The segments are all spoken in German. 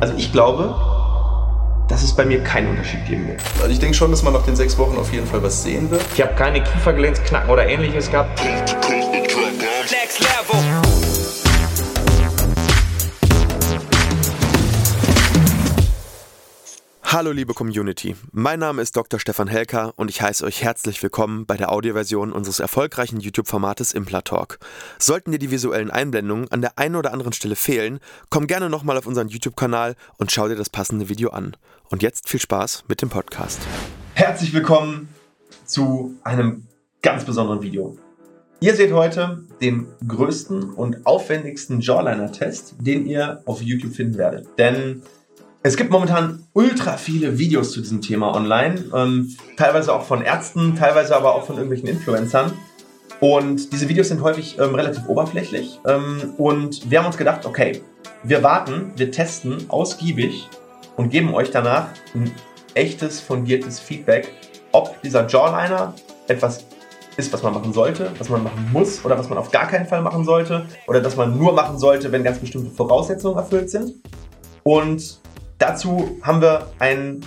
Also ich glaube, dass es bei mir keinen Unterschied geben wird. Also ich denke schon, dass man nach den sechs Wochen auf jeden Fall was sehen wird. Ich habe keine Kiefergelänzknacken oder ähnliches gehabt. Hallo liebe Community, mein Name ist Dr. Stefan Helker und ich heiße euch herzlich willkommen bei der Audioversion unseres erfolgreichen YouTube-Formates Implatalk. Sollten dir die visuellen Einblendungen an der einen oder anderen Stelle fehlen, komm gerne nochmal auf unseren YouTube-Kanal und schau dir das passende Video an. Und jetzt viel Spaß mit dem Podcast. Herzlich willkommen zu einem ganz besonderen Video. Ihr seht heute den größten und aufwendigsten Jawliner-Test, den ihr auf YouTube finden werdet. Denn es gibt momentan ultra viele Videos zu diesem Thema online, ähm, teilweise auch von Ärzten, teilweise aber auch von irgendwelchen Influencern. Und diese Videos sind häufig ähm, relativ oberflächlich. Ähm, und wir haben uns gedacht, okay, wir warten, wir testen ausgiebig und geben euch danach ein echtes, fundiertes Feedback, ob dieser Jawliner etwas ist, was man machen sollte, was man machen muss oder was man auf gar keinen Fall machen sollte oder dass man nur machen sollte, wenn ganz bestimmte Voraussetzungen erfüllt sind. Und dazu haben wir einen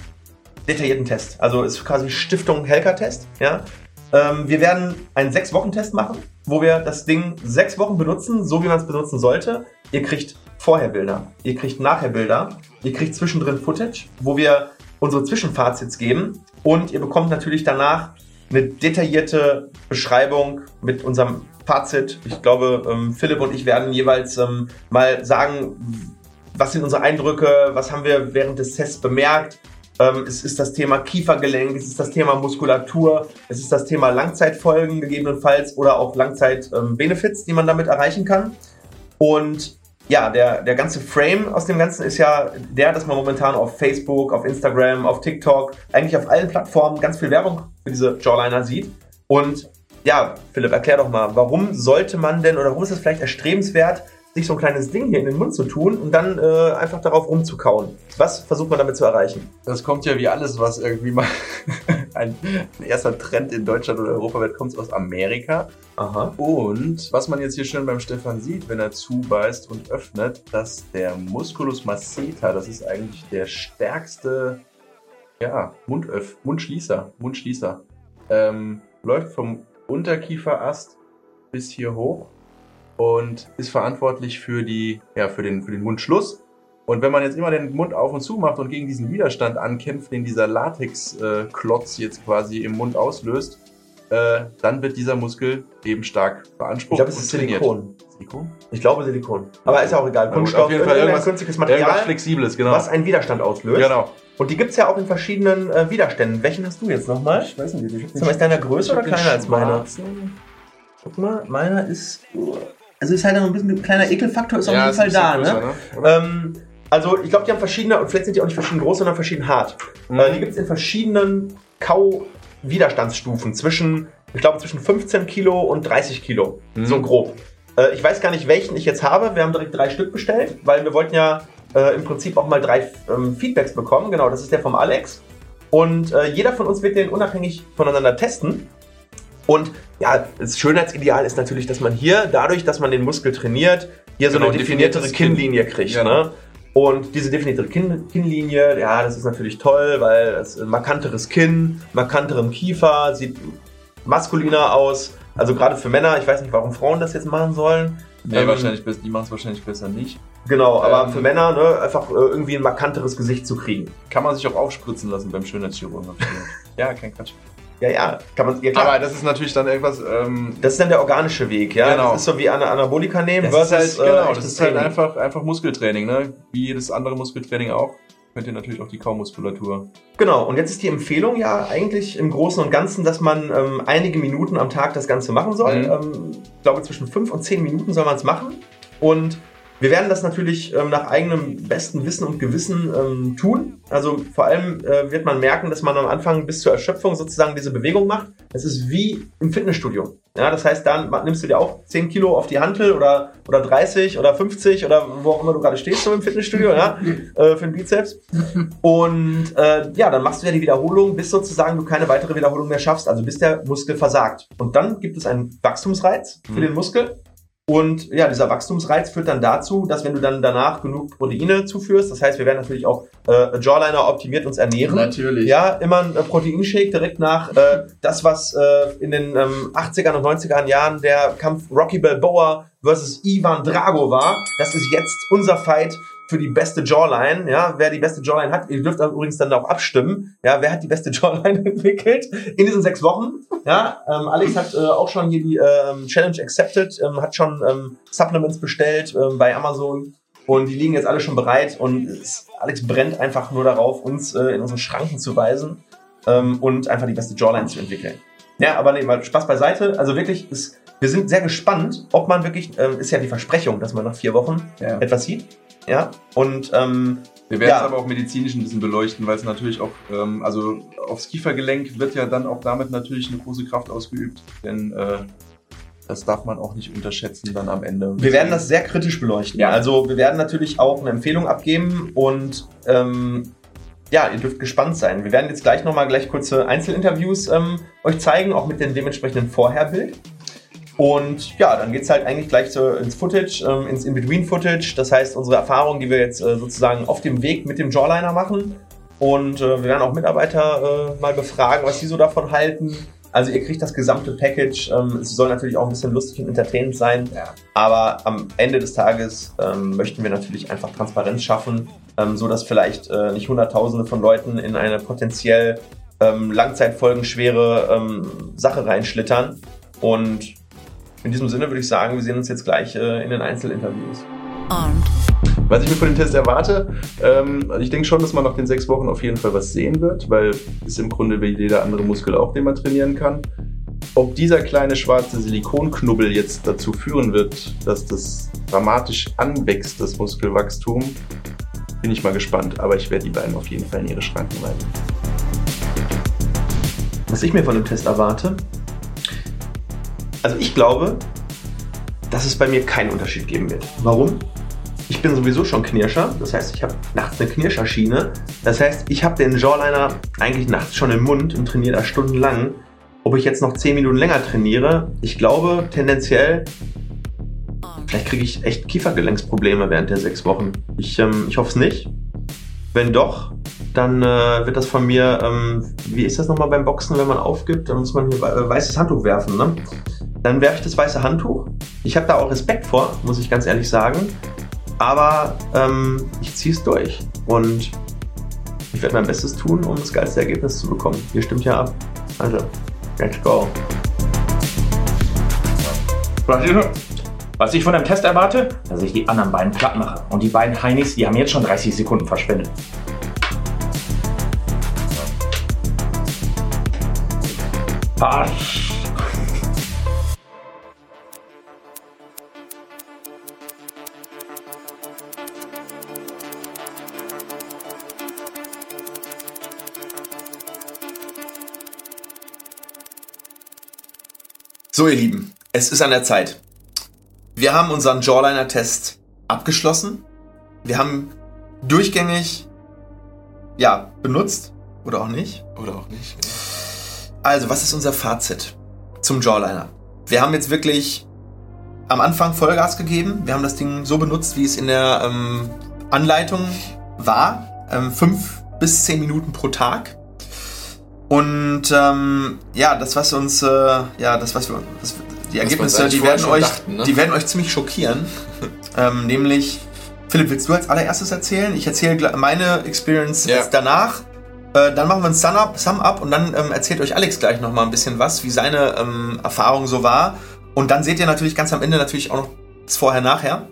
detaillierten Test. Also ist quasi Stiftung Helker-Test. Ja? Ähm, wir werden einen sechs Wochen Test machen, wo wir das Ding sechs Wochen benutzen, so wie man es benutzen sollte. Ihr kriegt vorher Bilder, ihr kriegt nachher Bilder, ihr kriegt zwischendrin Footage, wo wir unsere Zwischenfazits geben und ihr bekommt natürlich danach eine detaillierte Beschreibung mit unserem Fazit. Ich glaube, ähm, Philipp und ich werden jeweils ähm, mal sagen, was sind unsere Eindrücke, was haben wir während des Tests bemerkt. Ähm, es ist das Thema Kiefergelenk, es ist das Thema Muskulatur, es ist das Thema Langzeitfolgen gegebenenfalls oder auch Langzeit-Benefits, die man damit erreichen kann. Und ja, der, der ganze Frame aus dem Ganzen ist ja der, dass man momentan auf Facebook, auf Instagram, auf TikTok, eigentlich auf allen Plattformen ganz viel Werbung für diese Jawliner sieht. Und ja, Philipp, erklär doch mal, warum sollte man denn oder warum ist es vielleicht erstrebenswert, sich so ein kleines Ding hier in den Mund zu tun und dann äh, einfach darauf rumzukauen. Was versucht man damit zu erreichen? Das kommt ja wie alles, was irgendwie mal ein, ein erster Trend in Deutschland oder Europa wird, kommt aus Amerika. Aha. Und was man jetzt hier schön beim Stefan sieht, wenn er zubeißt und öffnet, dass der Musculus masseter, das ist eigentlich der stärkste ja, Mundöff, Mundschließer, Mundschließer, ähm, läuft vom Unterkieferast bis hier hoch und ist verantwortlich für, die, ja, für, den, für den Mundschluss. Und wenn man jetzt immer den Mund auf und zu macht und gegen diesen Widerstand ankämpft, den dieser Latex-Klotz jetzt quasi im Mund auslöst, äh, dann wird dieser Muskel eben stark beansprucht. Ich glaube, es ist. Silikon. Silikon? Ich glaube Silikon. Aber ist ja auch egal. Kunststoff, auf jeden Fall irgendein irgendwas, künstliches irgendwas Material, Flexibles, genau. was einen Widerstand auslöst. Genau. Und die gibt es ja auch in verschiedenen äh, Widerständen. Welchen hast du jetzt nochmal? Ich weiß nicht, ich Ist deiner Größe oder kleiner als meiner? Guck mal, meiner ist. Also ist halt noch ein bisschen ein kleiner Ekelfaktor, ist auf Ja, jeden Fall da, ne? größer, ne? Oder? Ähm, also ich glaube, die haben verschiedene, und vielleicht sind die auch nicht verschieden groß, sondern verschieden hart. Mhm. Äh, die gibt es in verschiedenen Kau-Widerstandsstufen zwischen, ich glaube, zwischen 15 Kilo und 30 Kilo. Mhm. So grob. Äh, ich weiß gar nicht, welchen ich jetzt habe. Wir haben direkt drei Stück bestellt, weil wir wollten ja äh, im Prinzip auch mal drei ähm, Feedbacks bekommen. Genau, das ist der vom Alex. Und äh, jeder von uns wird den unabhängig voneinander testen. Und ja, das Schönheitsideal ist natürlich, dass man hier, dadurch, dass man den Muskel trainiert, hier so Genau, eine definiertere definiertes Kinn. Kinnlinie kriegt. Genau. Ne? Und diese definierte Kinn Kinnlinie, ja, das ist natürlich toll, weil es ein markanteres Kinn, markanteren Kiefer, sieht maskuliner aus. Also gerade für Männer, ich weiß nicht, warum Frauen das jetzt machen sollen. Nee, Ähm, wahrscheinlich, besser- die machen es wahrscheinlich besser nicht. Genau, aber Ähm, für Männer, ne, einfach äh, irgendwie ein markanteres Gesicht zu kriegen. Kann man sich auch aufspritzen lassen beim Schönheitschirurgen. ja, kein Quatsch. Ja, ja, kann man, ja klar. Aber das ist natürlich dann irgendwas, ähm, das ist dann der organische Weg, ja. Genau. Das ist so wie Ana Anabolika nehmen das ist halt, versus, äh, genau, echtes das ist halt einfach, einfach Muskeltraining, ne? Wie jedes andere Muskeltraining auch. Könnt ihr natürlich auch die Kaumuskulatur. Genau, und jetzt ist die Empfehlung ja eigentlich im Großen und Ganzen, dass man ähm, einige Minuten am Tag das Ganze machen soll. Mhm. Ähm, ich glaube, zwischen fünf und zehn Minuten soll man es machen. Und wir werden das natürlich ähm, nach eigenem besten Wissen und Gewissen ähm, tun. Also vor allem äh, wird man merken, dass man am Anfang bis zur Erschöpfung sozusagen diese Bewegung macht. Es ist wie im Fitnessstudio. Ja, das heißt, dann nimmst du dir auch 10 Kilo auf die Hantel oder, oder 30 oder 50 oder wo auch immer du gerade stehst so im Fitnessstudio, ja, äh, für den Bizeps. Und äh, ja, dann machst du ja die Wiederholung, bis sozusagen du keine weitere Wiederholung mehr schaffst, also bis der Muskel versagt. Und dann gibt es einen Wachstumsreiz für Mhm. den Muskel. Und ja, dieser Wachstumsreiz führt dann dazu, dass wenn du dann danach genug Proteine zuführst, das heißt, wir werden natürlich auch äh, Jawliner optimiert uns ernähren. Natürlich. Ja, immer ein äh, Proteinshake direkt nach äh, das, was äh, in den ähm, 80er und 90er Jahren der Kampf Rocky Balboa versus Ivan Drago war. Das ist jetzt unser Fight für die beste Jawline. Ja, wer die beste Jawline hat, ihr dürft übrigens dann auch abstimmen. Ja, wer hat die beste Jawline entwickelt in diesen sechs Wochen? Ja, ähm, Alex hat äh, auch schon hier die ähm, Challenge accepted, ähm, hat schon ähm, Supplements bestellt ähm, bei Amazon und die liegen jetzt alle schon bereit und es, Alex brennt einfach nur darauf, uns äh, in unsere Schranken zu weisen ähm, und einfach die beste Jawline zu entwickeln. Ja, aber nee, mal Spaß beiseite. Also wirklich, ist, wir sind sehr gespannt, ob man wirklich, ähm, ist ja die Versprechung, dass man nach vier Wochen Ja. etwas sieht. Ja, und ähm, Wir werden Ja. es aber auch medizinisch ein bisschen beleuchten, weil es natürlich auch, ähm, also aufs Kiefergelenk wird ja dann auch damit natürlich eine große Kraft ausgeübt, denn äh, das darf man auch nicht unterschätzen dann am Ende. Wir werden das sehr kritisch beleuchten. Ja. Also wir werden natürlich auch eine Empfehlung abgeben und ähm, ja, ihr dürft gespannt sein. Wir werden jetzt gleich nochmal gleich kurze Einzelinterviews ähm, euch zeigen, auch mit dem dementsprechenden Vorherbild. Und ja, dann geht's halt eigentlich gleich so ins Footage, ähm, ins In-Between-Footage. Das heißt, unsere Erfahrungen, die wir jetzt äh, sozusagen auf dem Weg mit dem Jawliner machen. Und äh, wir werden auch Mitarbeiter äh, mal befragen, was sie so davon halten. Also ihr kriegt das gesamte Package. Ähm, es soll natürlich auch ein bisschen lustig und entertainend sein. Ja. Aber am Ende des Tages ähm, möchten wir natürlich einfach Transparenz schaffen, ähm, so dass vielleicht äh, nicht Hunderttausende von Leuten in eine potenziell ähm, langzeitfolgenschwere ähm, Sache reinschlittern. Und in diesem Sinne würde ich sagen, wir sehen uns jetzt gleich äh, in den Einzelinterviews. Armed. Was ich mir von dem Test erwarte, ähm, also ich denke schon, dass man nach den sechs Wochen auf jeden Fall was sehen wird, weil ist im Grunde wie jeder andere Muskel auch, den man trainieren kann. Ob dieser kleine schwarze Silikonknubbel jetzt dazu führen wird, dass das dramatisch anwächst, das Muskelwachstum, bin ich mal gespannt. Aber ich werde die beiden auf jeden Fall in ihre Schranken weisen. Was ich mir von dem Test erwarte, also ich glaube, dass es bei mir keinen Unterschied geben wird. Warum? Ich bin sowieso schon Knirscher, das heißt, ich habe nachts eine Knirscherschiene. Das heißt, ich habe den Jawliner eigentlich nachts schon im Mund und trainiere da stundenlang. Ob ich jetzt noch 10 Minuten länger trainiere, ich glaube tendenziell, vielleicht kriege ich echt Kiefergelenksprobleme während der sechs Wochen. Ich, ähm, ich hoffe es nicht. Wenn doch, dann äh, wird das von mir, ähm, wie ist das nochmal beim Boxen, wenn man aufgibt? Dann muss man hier äh, weißes Handtuch werfen, ne? Dann werfe ich das weiße Handtuch. Ich habe da auch Respekt vor, muss ich ganz ehrlich sagen. Aber ähm, ich ziehe es durch. Und ich werde mein Bestes tun, um das geilste Ergebnis zu bekommen. Ihr stimmt ja ab. Also, let's go. Was ich von dem Test erwarte, dass ich die anderen beiden platt mache. Und die beiden Heinis, die haben jetzt schon 30 Sekunden verschwendet. Pass. So, ihr Lieben, es ist an der Zeit. Wir haben unseren Jawliner-Test abgeschlossen. Wir haben durchgängig, ja, benutzt. Oder auch nicht. Oder auch nicht. Also, was ist unser Fazit zum Jawliner? Wir haben jetzt wirklich am Anfang Vollgas gegeben. Wir haben das Ding so benutzt, wie es in der ähm, Anleitung war. Ähm, fünf bis zehn Minuten pro Tag. Und ähm, ja, das, was uns, äh, ja, das, was wir, das, die Ergebnisse, die werden, euch, dachten, ne? die werden euch ziemlich schockieren. ähm, nämlich, Philipp, willst du als allererstes erzählen? Ich erzähle meine Experience Ja. jetzt danach. Äh, dann machen wir ein Sum-Up Sum up und dann ähm, erzählt euch Alex gleich noch mal ein bisschen was, wie seine ähm, Erfahrung so war. Und dann seht ihr natürlich ganz am Ende natürlich auch noch das Vorher-Nachher,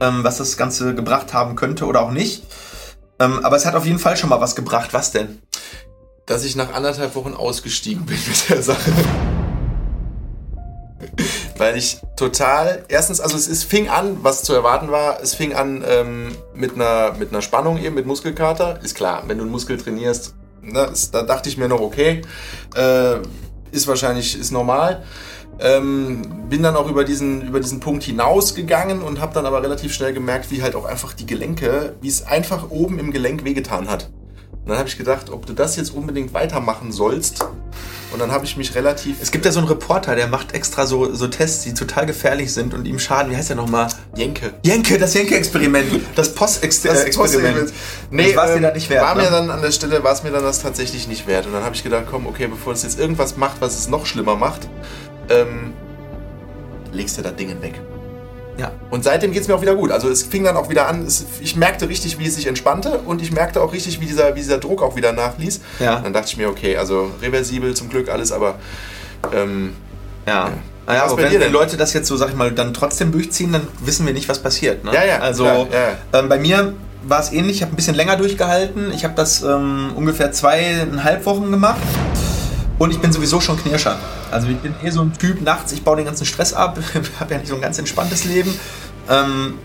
ähm, was das Ganze gebracht haben könnte oder auch nicht. Ähm, aber es hat auf jeden Fall schon mal was gebracht. Was denn? Dass ich nach anderthalb Wochen ausgestiegen bin mit der Sache. Weil ich total, erstens, also es, es fing an, was zu erwarten war, es fing an ähm, mit, einer, mit einer Spannung eben, mit Muskelkater. Ist klar, wenn du einen Muskel trainierst, ne, ist, da dachte ich mir noch, okay, äh, ist wahrscheinlich, ist normal. Ähm, bin dann auch über diesen, über diesen Punkt hinausgegangen und habe dann aber relativ schnell gemerkt, wie halt auch einfach die Gelenke, wie es einfach oben im Gelenk wehgetan hat. Und dann habe ich gedacht, ob du das jetzt unbedingt weitermachen sollst, Und dann habe ich mich relativ. Es gibt ja so einen Reporter, der macht extra so, so Tests, die total gefährlich sind und ihm schaden. Wie heißt der nochmal? Jenke. Jenke, das Jenke-Experiment. Das Post-Experiment. Post-Experiment. Nee, das war's dir ähm, dann nicht wert, War ne? mir dann an der Stelle, war es mir dann das tatsächlich nicht wert. Und dann habe ich gedacht, komm, okay, bevor es jetzt irgendwas macht, was es noch schlimmer macht, ähm, legst du das Ding weg. Ja. Und seitdem geht es mir auch wieder gut. Also es fing dann auch wieder an, es, ich merkte richtig, wie es sich entspannte und ich merkte auch richtig, wie dieser, wie dieser Druck auch wieder nachließ. Ja. Dann dachte ich mir, okay, also reversibel zum Glück alles, aber ähm, Ja. Naja, Was aber wenn die? Leute das jetzt so, sag ich mal, dann trotzdem durchziehen, dann wissen wir nicht, was passiert. Ne? Ja, ja, Also klar, ja. Ähm, bei mir war es ähnlich. Ich habe ein bisschen länger durchgehalten. Ich habe das ähm, ungefähr zweieinhalb Wochen gemacht. Und ich bin sowieso schon Knirscher. Also ich bin eh so ein Typ, nachts, ich baue den ganzen Stress ab. habe ja nicht so ein ganz entspanntes Leben. Ähm,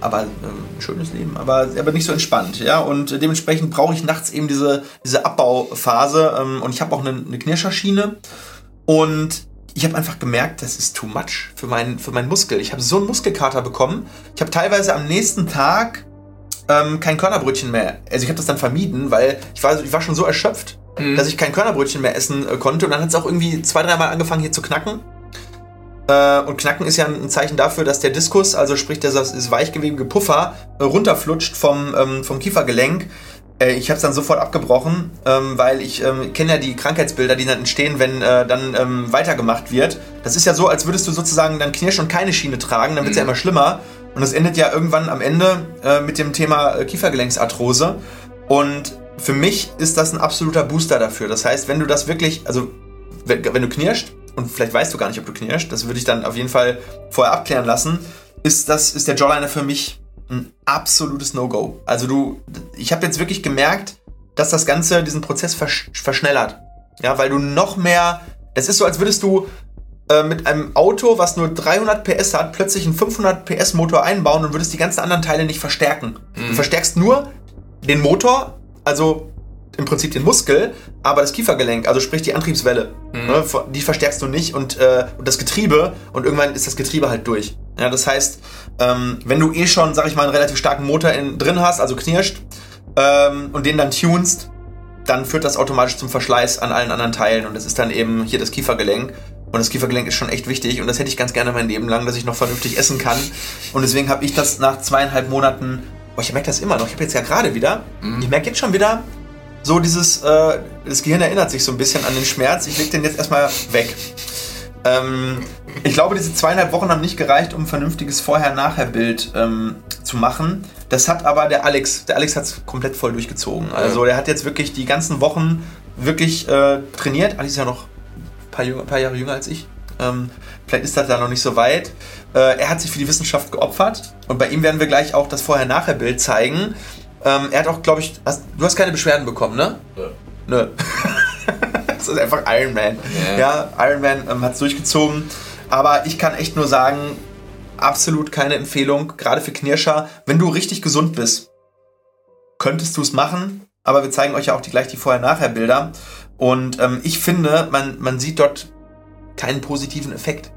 aber ähm, ein schönes Leben, aber, aber nicht so entspannt, ja. Und dementsprechend brauche ich nachts eben diese, diese Abbauphase. Ähm, und ich habe auch eine, eine Knirscherschiene. Und ich habe einfach gemerkt, das ist too much für meinen für meinen Muskel. Ich habe so einen Muskelkater bekommen. Ich habe teilweise am nächsten Tag ähm, kein Körnerbrötchen mehr. Also ich habe das dann vermieden, weil ich war, ich war schon so erschöpft, dass ich kein Körnerbrötchen mehr essen äh, konnte. Und dann hat es auch irgendwie zwei, dreimal angefangen hier zu knacken. Äh, und Knacken ist ja ein Zeichen dafür, dass der Diskus, also sprich das, das weichgewebige Puffer, äh, runterflutscht vom, ähm, vom Kiefergelenk. Äh, ich habe es dann sofort abgebrochen, ähm, weil ich ähm, kenne ja die Krankheitsbilder, die dann entstehen, wenn äh, dann ähm, weitergemacht wird. Das ist ja so, als würdest du sozusagen dann Knirsch und keine Schiene tragen, dann wird es ja immer schlimmer. Und das endet ja irgendwann am Ende äh, mit dem Thema äh, Kiefergelenksarthrose. Und für mich ist das ein absoluter Booster dafür. Das heißt, wenn du das wirklich, also wenn, wenn du knirscht, und vielleicht weißt du gar nicht, ob du knirscht, das würde ich dann auf jeden Fall vorher abklären lassen, ist, das, ist der Jawliner für mich ein absolutes No-Go. Also du, ich habe jetzt wirklich gemerkt, dass das Ganze diesen Prozess versch verschnellert. Ja, weil du noch mehr, das ist so, als würdest du äh, mit einem Auto, was nur 300 PS hat, plötzlich einen 500 PS Motor einbauen und würdest die ganzen anderen Teile nicht verstärken. Du verstärkst nur den Motor, also im Prinzip den Muskel, aber das Kiefergelenk, also sprich die Antriebswelle, ne, die verstärkst du nicht und, äh, und das Getriebe und irgendwann ist das Getriebe halt durch. Ja, das heißt, ähm, wenn du eh schon, sag ich mal, einen relativ starken Motor in, drin hast, also knirscht ähm, und den dann tunst, dann führt das automatisch zum Verschleiß an allen anderen Teilen und das ist dann eben hier das Kiefergelenk. Und das Kiefergelenk ist schon echt wichtig und das hätte ich ganz gerne mein Leben lang, dass ich noch vernünftig essen kann. Und deswegen habe ich das nach zweieinhalb Monaten, boah, ich merke das immer noch, ich habe jetzt ja gerade wieder, ich merke jetzt schon wieder, so dieses, äh, das Gehirn erinnert sich so ein bisschen an den Schmerz, ich leg den jetzt erstmal weg. Ähm, ich glaube, diese zweieinhalb Wochen haben nicht gereicht, um ein vernünftiges Vorher-Nachher-Bild ähm, zu machen. Das hat aber der Alex, der Alex hat es komplett voll durchgezogen. Also der hat jetzt wirklich die ganzen Wochen wirklich äh, trainiert. Alex ist ja noch ein paar, paar Jahre jünger als ich. Ähm, vielleicht ist das da noch nicht so weit. Äh, er hat sich für die Wissenschaft geopfert und bei ihm werden wir gleich auch das Vorher-Nachher-Bild zeigen. Ähm, er hat auch, glaube ich, hast, du hast keine Beschwerden bekommen, ne? Nö. das ist einfach Iron Man. Ja, Iron Man ähm, hat es durchgezogen. Aber ich kann echt nur sagen, absolut keine Empfehlung, gerade für Knirscher. Wenn du richtig gesund bist, könntest du es machen. Aber wir zeigen euch ja auch die, gleich die Vorher-Nachher-Bilder. Und ähm, ich finde, man, man sieht dort keinen positiven Effekt.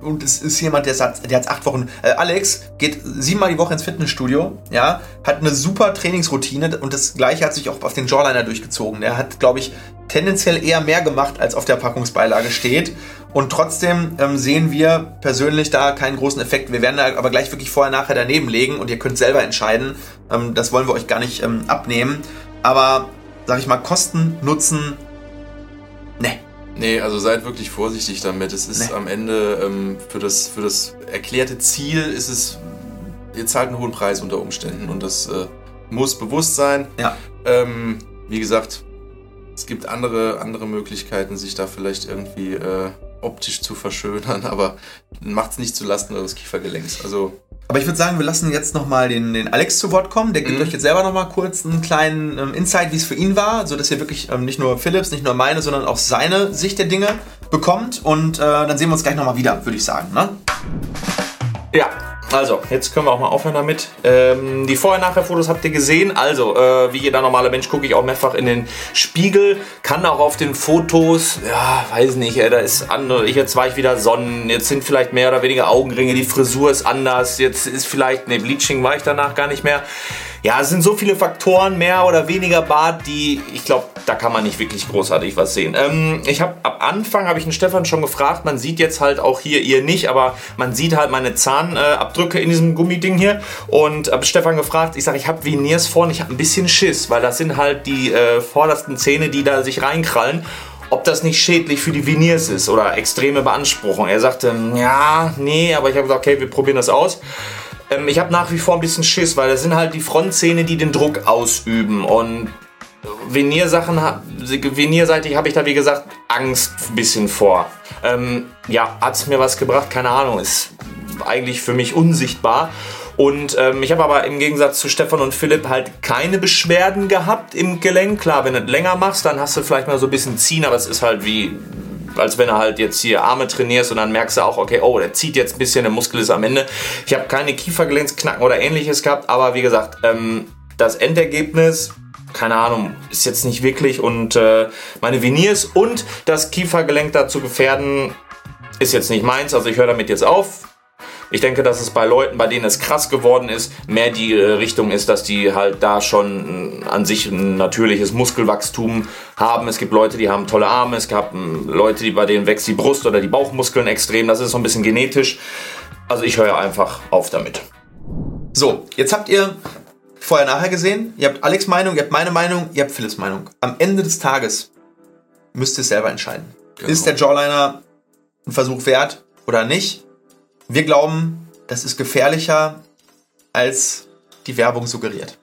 Und es ist jemand, der hat, der hat acht Wochen. Äh, Alex geht siebenmal die Woche ins Fitnessstudio, ja, hat eine super Trainingsroutine und das gleiche hat sich auch auf den Jawliner durchgezogen. Der hat, glaube ich, tendenziell eher mehr gemacht, als auf der Packungsbeilage steht. Und trotzdem ähm, sehen wir persönlich da keinen großen Effekt. Wir werden da aber gleich wirklich vorher nachher daneben legen und ihr könnt selber entscheiden. Ähm, das wollen wir euch gar nicht ähm, abnehmen. Aber, sag ich mal, Kosten, Nutzen, ne. Nee, also seid wirklich vorsichtig damit. Es ist Nee. am Ende ähm, für, das, für das erklärte Ziel ist es, ihr zahlt einen hohen Preis unter Umständen und das äh, muss bewusst sein. Ja. Ähm, wie gesagt, es gibt andere, andere Möglichkeiten, sich da vielleicht irgendwie äh, optisch zu verschönern, aber macht's nicht zulasten eures Kiefergelenks. Also Aber ich würde sagen, wir lassen jetzt nochmal den, den Alex zu Wort kommen. Der gibt Mhm. euch jetzt selber nochmal kurz einen kleinen ähm, Insight, wie es für ihn war, sodass ihr wirklich ähm, nicht nur Philips, nicht nur meine, sondern auch seine Sicht der Dinge bekommt. Und äh, dann sehen wir uns gleich nochmal wieder, würde ich sagen. Ne? Ja, also, jetzt können wir auch mal aufhören damit. Ähm, die Vorher-Nachher-Fotos habt ihr gesehen. Also, äh, wie jeder normale Mensch gucke ich auch mehrfach in den Spiegel. Kann auch auf den Fotos, ja, weiß nicht, äh, da ist andere. Jetzt war ich wieder Sonnen. Jetzt sind vielleicht mehr oder weniger Augenringe. Die Frisur ist anders. Jetzt ist vielleicht, ne, Bleaching war ich danach gar nicht mehr. Ja, es sind so viele Faktoren, mehr oder weniger Bart, die, ich glaube, da kann man nicht wirklich großartig was sehen. Ähm, ich habe am Anfang, habe ich den Stefan schon gefragt, man sieht jetzt halt auch hier, ihr nicht, aber man sieht halt meine Zahnabdrücke in diesem Gummiding hier und habe Stefan gefragt, ich sage, ich habe Veneers vorne, ich habe ein bisschen Schiss, weil das sind halt die äh, vordersten Zähne, die da sich reinkrallen ob das nicht schädlich für die Veneers ist oder extreme Beanspruchung. Er sagte, ja, nee, aber ich habe gesagt, okay, wir probieren das aus. Ähm, ich habe nach wie vor ein bisschen Schiss, weil das sind halt die Frontzähne, die den Druck ausüben. Und Veniersachen, venierseitig habe ich da wie gesagt Angst ein bisschen vor. Ähm, ja, hat es mir was gebracht? Keine Ahnung, ist eigentlich für mich unsichtbar. Und ähm, ich habe aber im Gegensatz zu Stefan und Philipp halt keine Beschwerden gehabt im Gelenk. Klar, wenn du länger machst, dann hast du vielleicht mal so ein bisschen ziehen, aber es ist halt wie als wenn du halt jetzt hier Arme trainierst und dann merkst du auch, okay, oh, der zieht jetzt ein bisschen, der Muskel ist am Ende. Ich habe keine Kiefergelenksknacken oder ähnliches gehabt, aber wie gesagt, ähm, das Endergebnis, keine Ahnung, ist jetzt nicht wirklich und äh, meine Veneers und das Kiefergelenk dazu gefährden, ist jetzt nicht meins, also ich höre damit jetzt auf. Ich denke, dass es bei Leuten, bei denen es krass geworden ist, mehr die äh, Richtung ist, dass die halt da schon äh, an sich ein natürliches Muskelwachstum haben. Es gibt Leute, die haben tolle Arme, es gab ähm, Leute, die bei denen wächst die Brust oder die Bauchmuskeln extrem. Das ist so ein bisschen genetisch. Also ich höre einfach auf damit. So, jetzt habt ihr vorher nachher gesehen. Ihr habt Alex Meinung, ihr habt meine Meinung, ihr habt Philips Meinung. Am Ende des Tages müsst ihr es selber entscheiden. Genau. Ist der Jawliner ein Versuch wert oder nicht? Wir glauben, das ist gefährlicher, als die Werbung suggeriert.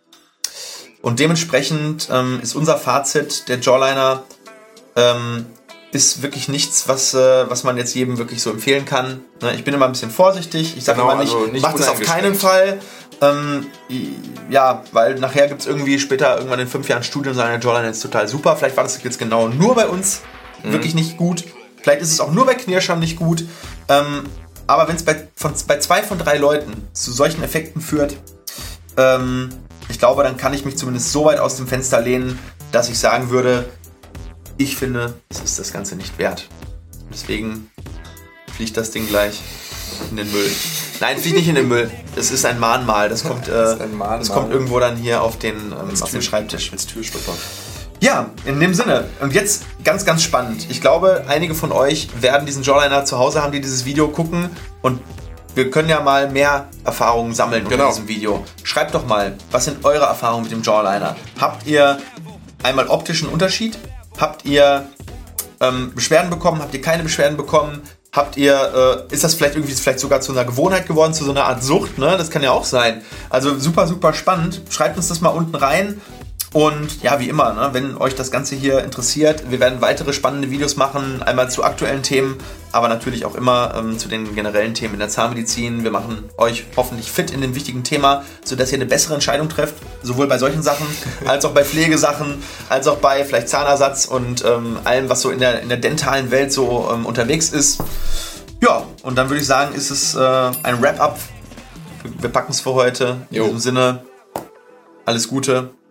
Und dementsprechend ähm, ist unser Fazit, der Jawliner ähm, ist wirklich nichts, was, äh, was man jetzt jedem wirklich so empfehlen kann. Ne, ich bin immer ein bisschen vorsichtig. Ich sage genau, immer nicht, also nicht macht es auf keinen Fall. Ähm, ja, weil nachher gibt es irgendwie später irgendwann in fünf Jahren sagen, der Jawliner ist total super. Vielleicht war das jetzt genau nur bei uns mhm. wirklich nicht gut. Vielleicht ist es auch nur bei Knirschern nicht gut. Ähm, aber wenn es bei, bei zwei von drei Leuten zu solchen Effekten führt, ähm, ich glaube, dann kann ich mich zumindest so weit aus dem Fenster lehnen, dass ich sagen würde, ich finde, es ist das Ganze nicht wert. Deswegen fliegt das Ding gleich in den Müll. Nein, fliegt nicht in den Müll. Es ist ein Mahnmal. Das kommt, äh, das, das kommt irgendwo dann hier auf den, ähm, auf den Schreibtisch. Als Türstopper. Ja, in dem Sinne. Und jetzt ganz, ganz spannend. Ich glaube, einige von euch werden diesen Jawliner zu Hause haben, die dieses Video gucken. Und wir können ja mal mehr Erfahrungen sammeln genau. unter diesem Video. Schreibt doch mal, was sind eure Erfahrungen mit dem Jawliner? Habt ihr einmal optischen Unterschied? Habt ihr ähm, Beschwerden bekommen? Habt ihr keine Beschwerden bekommen? Habt ihr, äh, ist das vielleicht irgendwie vielleicht sogar zu einer Gewohnheit geworden, zu so einer Art Sucht? Ne? Das kann ja auch sein. Also super, super spannend. Schreibt uns das mal unten rein. Und ja, wie immer, ne, wenn euch das Ganze hier interessiert, wir werden weitere spannende Videos machen, einmal zu aktuellen Themen, aber natürlich auch immer ähm, zu den generellen Themen in der Zahnmedizin. Wir machen euch hoffentlich fit in dem wichtigen Thema, sodass ihr eine bessere Entscheidung trefft, sowohl bei solchen Sachen als auch bei Pflegesachen, als auch bei vielleicht Zahnersatz und ähm, allem, was so in der, in der dentalen Welt so ähm, unterwegs ist. Ja, und dann würde ich sagen, ist es äh, ein Wrap-up. Wir packen es für heute. In diesem Sinne, alles Gute